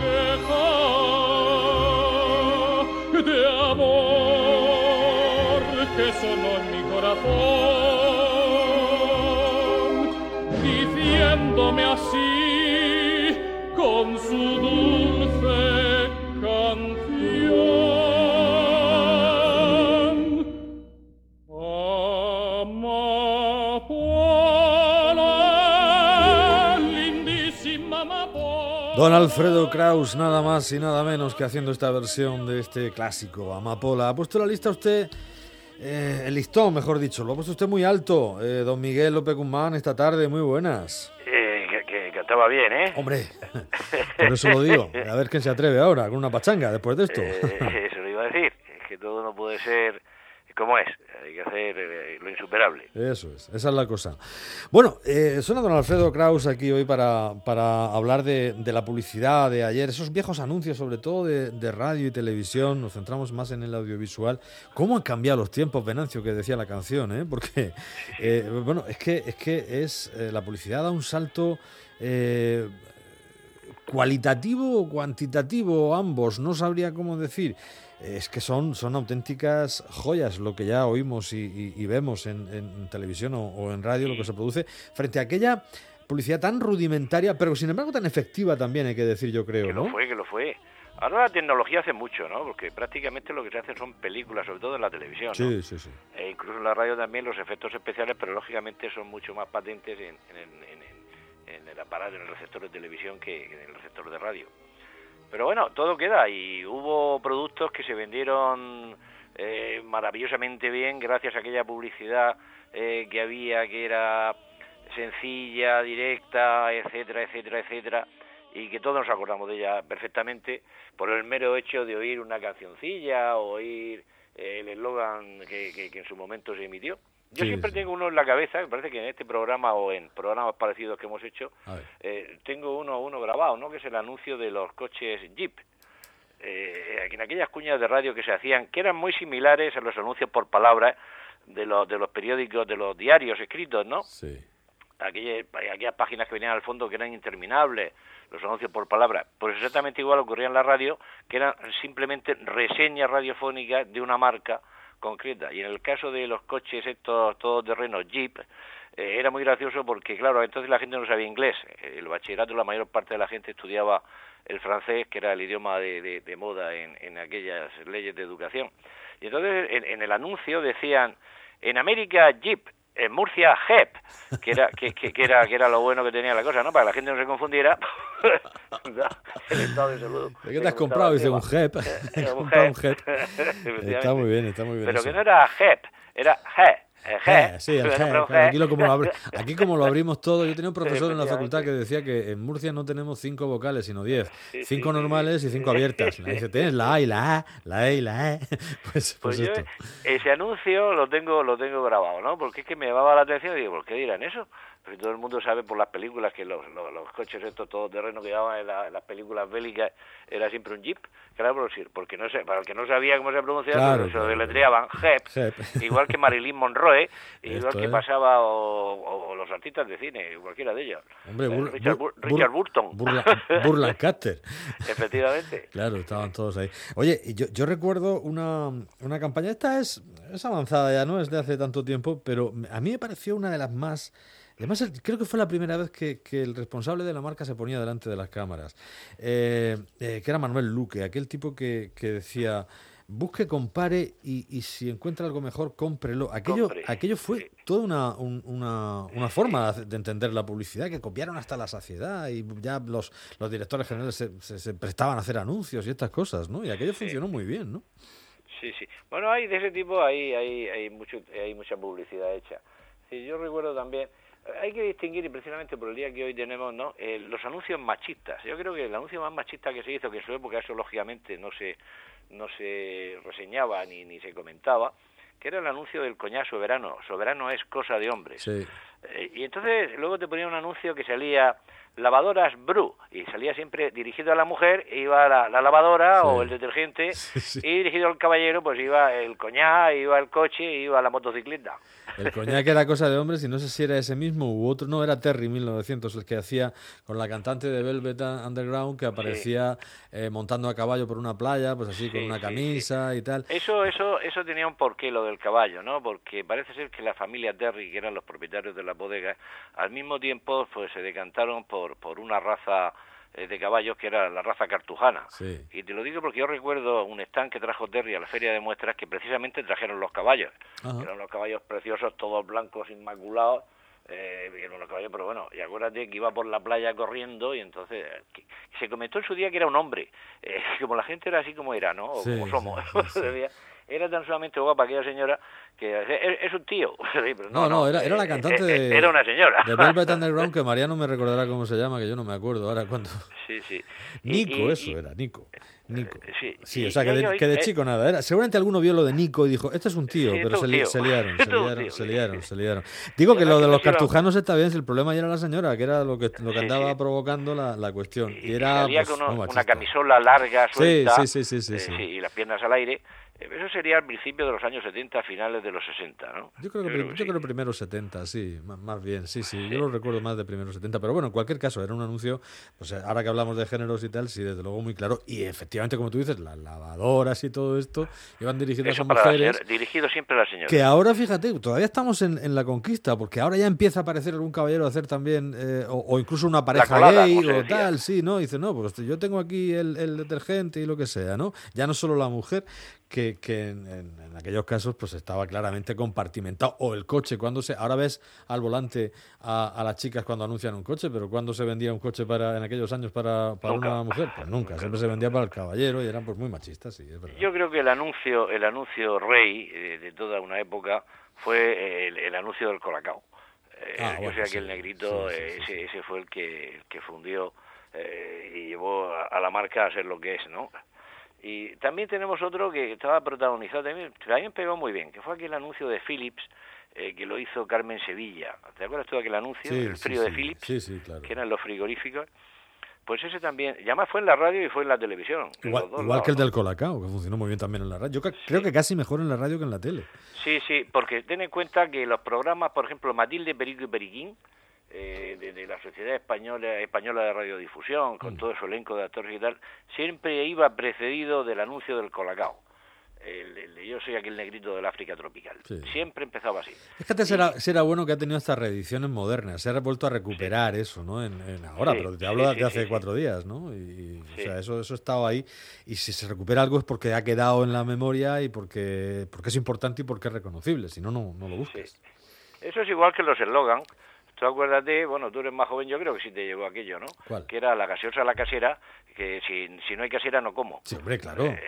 queja de amor que sonó en mi corazón, Don Alfredo Kraus, nada más y nada menos que haciendo esta versión de este clásico, Amapola. ¿Ha puesto la lista usted, eh, el listón, mejor dicho, lo ha puesto usted muy alto, eh, don Miguel López Guzmán, esta tarde, muy buenas. Eh, que, cantaba bien, ¿eh? Hombre, por eso lo digo, a ver quién se atreve ahora con una pachanga después de esto. eso lo iba a decir, es que todo no puede ser como es, hay que hacer eh, lo insuperable. Eso es, esa es la cosa. Bueno, eh, suena don Alfredo Kraus aquí hoy para, para hablar de, la publicidad de ayer, esos viejos anuncios, sobre todo de, radio y televisión, nos centramos más en el audiovisual. ¿Cómo han cambiado los tiempos, Venancio, que decía la canción? Eh? Porque, eh, bueno, es que es, que es la publicidad da un salto cualitativo o cuantitativo, ambos, no sabría cómo decir es que son, son auténticas joyas lo que ya oímos y, vemos en, televisión o, en radio, lo que se produce, frente a aquella publicidad tan rudimentaria, pero sin embargo tan efectiva también, hay que decir, yo creo, que ¿no? lo fue, que lo fue. Ahora la tecnología hace mucho, ¿no? Porque prácticamente lo que se hace son películas, sobre todo en la televisión, Sí, sí, sí. E incluso en la radio también los efectos especiales, pero lógicamente son mucho más patentes en, el aparato, en el receptor de televisión que en el receptor de radio. Pero bueno, todo queda y hubo productos que se vendieron eh, maravillosamente bien gracias a aquella publicidad eh, que había que era sencilla, directa, etcétera, etcétera, etcétera, y que todos nos acordamos de ella perfectamente por el mero hecho de oír una cancioncilla o oír eh, el eslogan que, que en su momento se emitió. Yo siempre tengo uno en la cabeza, me parece que en este programa o en programas parecidos que hemos hecho, eh, tengo uno uno grabado, ¿no? Que es el anuncio de los coches Jeep. Eh, en aquellas cuñas de radio que se hacían, que eran muy similares a los anuncios por palabra de los, de los periódicos, de los diarios escritos, ¿no? Sí. Aquellas, aquellas páginas que venían al fondo que eran interminables, los anuncios por palabra. Pues exactamente igual ocurría en la radio, que eran simplemente reseñas radiofónicas de una marca concreta. Y en el caso de los coches estos todoterrenos Jeep, eh, era muy gracioso porque, claro, entonces la gente no sabía inglés. El bachillerato, la mayor parte de la gente estudiaba el francés, que era el idioma de, de, moda en, en, aquellas leyes de educación. Y entonces en el anuncio decían, en América Jeep, en Murcia JEP, que era, que, que, era, que era lo bueno que tenía la cosa, ¿no? Para que la gente no se confundiera. el estado de salud. ¿Qué te has comprado? Dice un JEP. un JEP. está muy bien, está muy bien. Pero que no era JEP, era JEP. Eh, sí, el Aquí, como lo abrimos todo, yo tenía un profesor en la facultad que decía que en Murcia no tenemos cinco vocales, sino diez. cinco normales y cinco abiertas. dice, tienes la A y la A, la E y la E. Pues, pues, pues esto. ese anuncio lo tengo, lo tengo grabado, ¿no? Porque es que me llamaba la atención y digo, ¿por qué dirán eso? Porque todo el mundo sabe por las películas que los, los, coches estos todoterrenos que llevaban en, las películas bélicas era siempre un jeep. Claro, porque no sé, para el que no sabía cómo se pronunciaba, pues se lo deletreaban Jeep, igual que Marilyn Monroe, igual que pasaba o, los artistas de cine, cualquiera de ellos. Hombre, eh, Richard, Richard, Burton. Burlancaster. Efectivamente. Claro, estaban todos ahí. Oye, yo, yo recuerdo una, una campaña, esta es, es avanzada ya, no es de hace tanto tiempo, pero a mí me pareció una de las más Además, creo que fue la primera vez que, el responsable de la marca se ponía delante de las cámaras, eh, eh, que era Manuel Luque, aquel tipo que, decía, busque, compare y, si encuentra algo mejor, cómprelo. Aquello, aquello fue toda una, una, forma de entender la publicidad, que copiaron hasta la saciedad y ya los, los directores generales se, se, prestaban a hacer anuncios y estas cosas, ¿no? Y aquello funcionó muy bien, ¿no? Sí, sí. Bueno, hay de ese tipo, hay, hay, hay, mucho, hay mucha publicidad hecha. Sí, yo recuerdo también hay que distinguir, y precisamente por el día que hoy tenemos, ¿no? Eh, los anuncios machistas. Yo creo que el anuncio más machista que se hizo, que en su época eso lógicamente no se, no se reseñaba ni, ni se comentaba, que era el anuncio del coñac soberano. Soberano es cosa de hombres. Eh, y entonces luego te ponía un anuncio que salía lavadoras Bru y salía siempre dirigido a la mujer, iba la, la lavadora Sí. o el detergente Sí, sí. y dirigido al caballero pues iba el coñac, iba el coche, iba la motocicleta. El coñac era cosa de hombres y no sé si era ese mismo u otro. No, era Terry 1900 el que hacía con la cantante de Velvet Underground que aparecía eh, montando a caballo por una playa, pues así con una camisa y tal. Eso, eso, eso tenía un porqué lo del caballo, ¿no? Porque parece ser que la familia Terry, que eran los propietarios de la bodega, al mismo tiempo pues se decantaron por, por una raza eh, de caballos que era la raza cartujana. Sí. Y te lo digo porque yo recuerdo un stand que trajo Terry a la feria de muestras que precisamente trajeron los caballos. Ajá. Eran los caballos preciosos, todos blancos, inmaculados. Eh, eran los caballos, pero bueno, y acuérdate que iba por la playa corriendo y entonces eh, que- se comentó en su día que era un hombre. Eh, como la gente era así como era, ¿no? O Sí, como somos. sí. Era tan solamente guapa aquella señora que es, es un tío. Sí, pero No, no, era, era la eh, cantante eh, de, Era una señora. de Velvet Underground que Mariano me recordará cómo se llama, que yo no me acuerdo ahora cuando... Sí, sí. Nico, y- eso y- era, Nico. Nico. eh, sí, Sí, o sea, que de, hoy- que de eh, chico nada. Era, seguramente alguno vio lo de Nico y dijo, este es un tío, Sí, pero este es se, tío. se liaron, se Este es un liaron, se liaron, se liaron. Digo que lo de los cartujanos está bien, si el problema ya era la señora, que era lo que, lo que andaba provocando la, la cuestión. Y era pues, con una, camisola larga, suelta, sí, sí, sí, sí, eh, sí. y las piernas al aire. Eh, Eso sería al principio de los años 70, finales de los 60, ¿no? Yo creo que, Yo prim- yo sí. creo primero 70, sí, más bien, sí, sí, yo lo recuerdo más de primero 70, pero bueno, en cualquier caso, era un anuncio, pues eh, ahora que hablamos de géneros y tal, sí, desde luego muy claro, y efectivamente, como tú dices, las lavadoras y todo esto iban dirigidas Eso a mujeres, señora- dirigido siempre a la señora. que ahora, fíjate, todavía estamos en, en la conquista, porque ahora ya empieza a aparecer algún caballero a hacer también, eh, o, o incluso una pareja colada, gay o tal, sí, ¿no? Dice, no, pues yo tengo aquí el, el detergente y lo que sea, ¿no? Ya no solo la mujer, que, que en, en- en aquellos casos pues estaba claramente compartimentado, o el coche, cuando se, ahora ves al volante a, a las chicas cuando anuncian un coche, pero cuando se vendía un coche para en aquellos años para, para una mujer, pues nunca, siempre se vendía para el caballero y eran pues muy machistas, sí, es verdad. Yo creo que el anuncio, el anuncio rey eh, de toda una época fue el, el anuncio del Colacao. Eh, Ah, bueno, sé que sí, el negrito, sí, eh, ese, ese fue el que, el que fundió eh, y llevó a, a la marca a ser lo que es, ¿no? Y también tenemos otro que estaba protagonizado, también, también pegó muy bien, que fue aquel anuncio de Philips eh, que lo hizo Carmen Sevilla. ¿Te acuerdas tú de aquel anuncio? Sí, el sí, frío de sí, Philips, sí, sí, claro. que eran los frigoríficos. Pues ese también, y además fue en la radio y fue en la televisión. Igual, lados, que el ¿no? del Colacao, que funcionó muy bien también en la radio. Yo ca- creo que casi mejor en la radio que en la tele. Sí, sí, porque ten en cuenta que los programas, por ejemplo, Matilde Perico y Periquín, eh, de, de la Sociedad Española, Española de Radiodifusión, Mm. con todo su elenco de actores y tal, siempre iba precedido del anuncio del Colacao. El, yo soy aquel negrito del África tropical. Sí. Siempre empezaba así. Es que antes era, sí era bueno que ha tenido estas reediciones modernas. Se ha vuelto a recuperar eso, ¿no? En, en ahora, pero te hablo de hace cuatro días, ¿no? Y. O sea, eso, eso ha estado ahí. Y si se recupera algo es porque ha quedado en la memoria y porque, porque es importante y porque es reconocible. Si no, no, no lo buscas. Eso es igual que los eslogan. Tú acuérdate, bueno, tú eres más joven, yo creo que sí te llegó aquello, ¿no? ¿Cuál? Que era la gaseosa la casera, que si, si no hay casera no como. Sí, hombre, claro. Eh,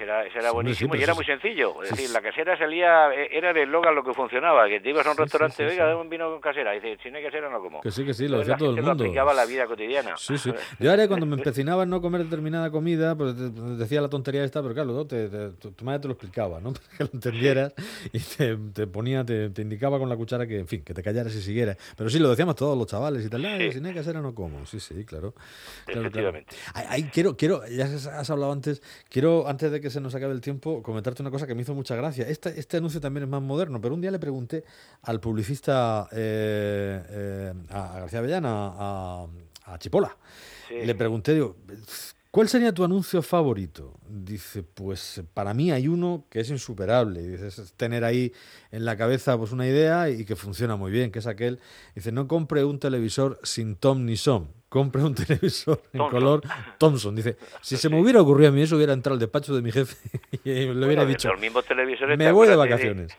era, era Sí, hombre, buenísimo sí, y era eso muy sencillo. Es decir, la casera salía, eh, era el eslogan lo que funcionaba, que te ibas a un restaurante, venga, dame un vino con casera. Y dices, si no hay casera no como. Que sí, que sí, lo decía todo el mundo. Lo aplicaba la vida cotidiana. Sí, sí. Yo ahora cuando me empecinaba en no comer determinada comida, pues decía la tontería esta, pero claro, ¿no? te, te- tu, tu madre te lo explicaba, ¿no? Para que lo entendieras y te, te ponía, te, te indicaba con la cuchara que, en fin, que te callaras y siguieras. Pero sí, lo decíamos todos los chavales y tal, "Ah, Sí. si no hay casera no como. Sí, sí, claro. Claro, claro. Ay, ay, quiero, quiero, ya has has hablado antes, quiero, antes de que se nos acabe el tiempo, comentarte una cosa que me hizo mucha gracia. Este, este anuncio también es más moderno, pero un día le pregunté al publicista eh, eh, a García Avellana, a, a Chipola, Sí. le pregunté, digo, ¿cuál sería tu anuncio favorito? Dice, pues para mí hay uno que es insuperable. Dice, es tener ahí en la cabeza pues una idea y que funciona muy bien, que es aquel. Dice, no compre un televisor sin Tom ni Som. Compre un televisor en color Thomson. Dice, si se me hubiera ocurrido a mí eso, hubiera entrado al despacho de mi jefe y le hubiera Bueno, dicho, Los mismos televisores. me voy de vacaciones.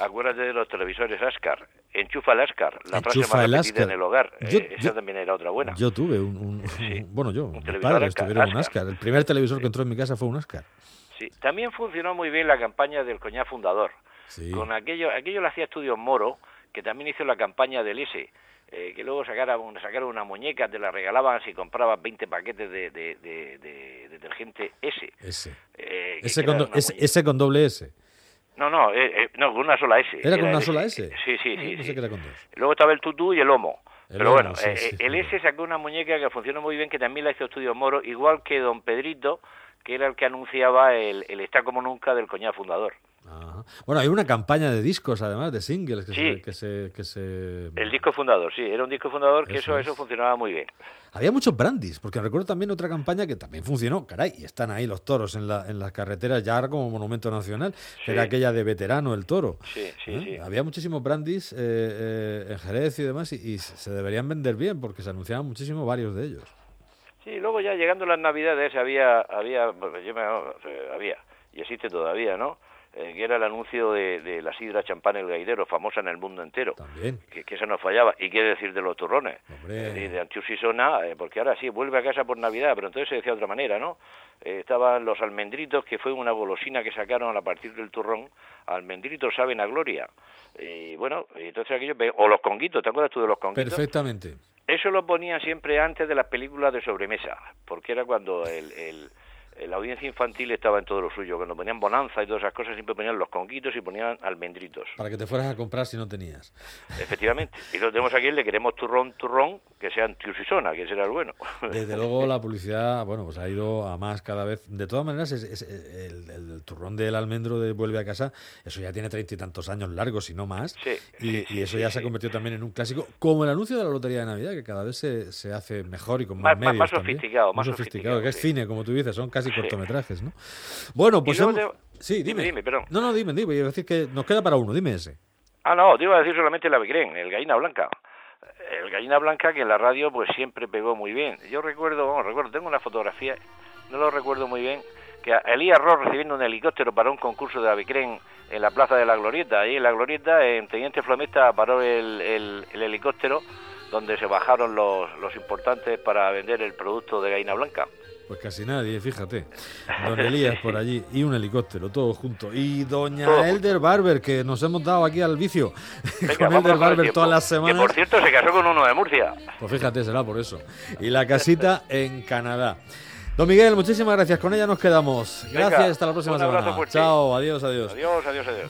acuérdate de los televisores Ascar. Enchufa el Ascar. La frase Enchufa más el repetida Ascar. en el hogar. Yo- Eh, esa yo- también era otra buena. Yo tuve un, un- un- Sí. bueno, yo, Un mis padres Ascar, tuvieron un Ascar. El primer televisor que entró en mi casa fue un Ascar. Sí. También funcionó muy bien la campaña del coñac fundador. Sí. Con aquello, aquello lo hacía Estudios Moro, que también hizo la campaña del S. eh, que luego sacara un- sacaron una muñeca, te la regalaban si comprabas 20 paquetes de, de, de- de detergente S. Ese. eh, Ese con, do- una ese, con doble S. No, no, eh, eh, no, con una sola S. ¿Era con una sola S. Sí, sí, Ah, sí. era con dos. Luego estaba el tutú y el lomo. El Pero bueno, sí, sí, el. S sacó una muñeca que funcionó muy bien, que también la hizo Estudios Moro, igual que Don Pedrito, que era el que anunciaba el, el Está como nunca del coñac fundador. Ajá. Bueno, hay una campaña de discos, además, de singles que, Sí. se, que se... que se- El disco fundador, sí, era un disco fundador que Eso eso, es. eso funcionaba muy bien. Había muchos brandis, porque recuerdo también otra campaña que también funcionó, caray, y están ahí los toros en, la, en las carreteras ya ahora como monumento nacional, que era aquella de veterano, el toro. Sí, sí, ¿Eh? sí. Había muchísimos brandis eh, eh, en Jerez y demás, y, y se deberían vender bien, porque se anunciaban muchísimo varios de ellos. Sí, luego ya llegando las Navidades había, había, bueno, yo me- eh, había, y existe todavía, ¿no? Eh, que era el anuncio de, de la sidra champán el gaidero, famosa en el mundo entero. También. Que, que eso no fallaba. ¿Y qué decir de los turrones? Hombre. Eh, de Antius y Sona, eh, porque ahora sí, vuelve a casa por Navidad, pero entonces se decía de otra manera, ¿no? Estaban los almendritos, que fue una golosina que sacaron a partir del turrón. Almendritos saben a gloria. Y bueno, entonces aquello... O los conguitos, ¿te acuerdas tú de los conguitos? Perfectamente. Eso lo ponían siempre antes de las películas de sobremesa, porque era cuando el, el- la audiencia infantil estaba en todo lo suyo. Cuando ponían bonanza y todas esas cosas, siempre ponían los conguitos y ponían almendritos. Para que te fueras a comprar si no tenías. Efectivamente. Y lo tenemos aquí, le queremos turrón, turrón, que sean tiusisona, que será el bueno. Desde luego la publicidad, bueno, pues ha ido a más cada vez. De todas maneras, es, es- el, el turrón del almendro de Vuelve a casa, eso ya tiene treinta y tantos años largos, si no más. Sí, y, sí, y eso sí, ya se ha convertido también en un clásico, como el anuncio de la Lotería de Navidad, que cada vez se, se hace mejor y con más, Más- medios más sofisticado, más más sofisticado, sofisticado, que es cine, como tú dices, son casi cortometrajes, ¿no? Bueno, pues hemos- te- Sí, dime, dime. dime, perdón. No, no, dime, dime. Iba a decir que nos queda para uno, dime ese. Ah, no, te iba a decir solamente el avecrén, el gallina blanca. El gallina blanca que en la radio pues siempre pegó muy bien. Yo recuerdo, recuerdo, tengo una fotografía, no lo recuerdo muy bien, que a Elías Ross recibiendo un helicóptero para un concurso de avecrén en la plaza de la Glorieta. Ahí en la Glorieta, en Teniente Flomesta, paró el, el- el helicóptero donde se bajaron los, los importantes para vender el producto de gallina blanca. Pues casi nadie, fíjate. Don Elías por allí y un helicóptero, todo junto. Y doña Todo Elder Barber, que nos hemos dado aquí al vicio Venga, con Elder Barber todas las Que semanas. por cierto se casó con uno de Murcia. Pues fíjate, será por eso. Y la casita en Canadá. Don Miguel, muchísimas gracias. Con ella nos quedamos. Venga, Gracias, hasta la próxima semana. fuerte. Chao, adiós, adiós. Adiós, adiós, adiós.